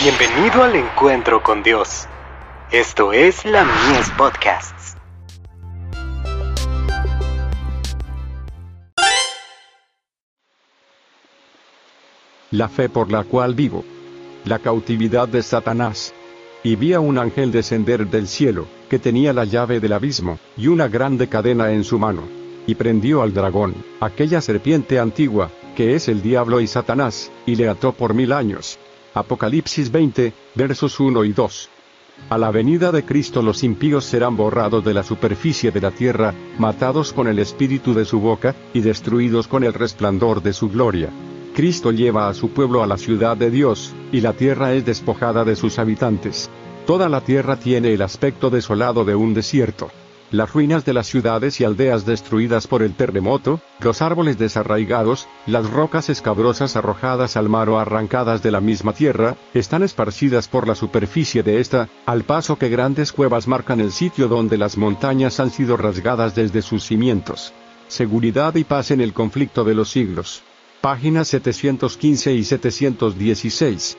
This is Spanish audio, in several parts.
Bienvenido al encuentro con Dios. Esto es la Mies Podcasts. La fe por la cual vivo. La cautividad de Satanás. Y vi a un ángel descender del cielo, que tenía la llave del abismo, y una grande cadena en su mano. Y prendió al dragón, aquella serpiente antigua, que es el diablo y Satanás, y le ató por mil años. Apocalipsis 20, versos 1 y 2. A la venida de Cristo los impíos serán borrados de la superficie de la tierra, matados con el espíritu de su boca, y destruidos con el resplandor de su gloria. Cristo lleva a su pueblo a la ciudad de Dios, y la tierra es despojada de sus habitantes. Toda la tierra tiene el aspecto desolado de un desierto. Las ruinas de las ciudades y aldeas destruidas por el terremoto, los árboles desarraigados, las rocas escabrosas arrojadas al mar o arrancadas de la misma tierra, están esparcidas por la superficie de esta, al paso que grandes cuevas marcan el sitio donde las montañas han sido rasgadas desde sus cimientos. Seguridad y paz en el conflicto de los siglos. Páginas 715 y 716.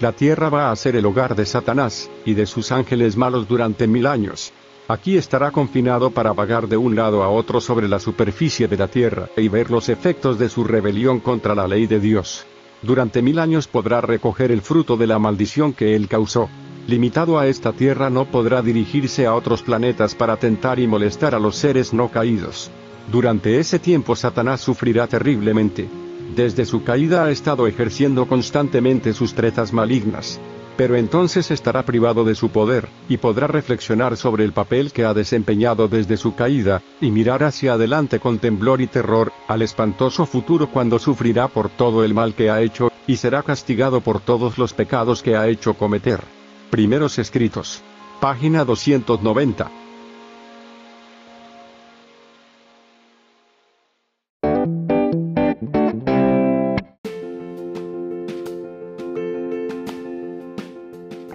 La tierra va a ser el hogar de Satanás, y de sus ángeles malos durante mil años. Aquí estará confinado para vagar de un lado a otro sobre la superficie de la tierra y ver los efectos de su rebelión contra la ley de Dios. Durante mil años podrá recoger el fruto de la maldición que él causó. Limitado a esta tierra no podrá dirigirse a otros planetas para tentar y molestar a los seres no caídos. Durante ese tiempo Satanás sufrirá terriblemente. Desde su caída ha estado ejerciendo constantemente sus tretas malignas pero entonces estará privado de su poder, y podrá reflexionar sobre el papel que ha desempeñado desde su caída, y mirar hacia adelante con temblor y terror, al espantoso futuro cuando sufrirá por todo el mal que ha hecho, y será castigado por todos los pecados que ha hecho cometer. Primeros escritos. Página 290.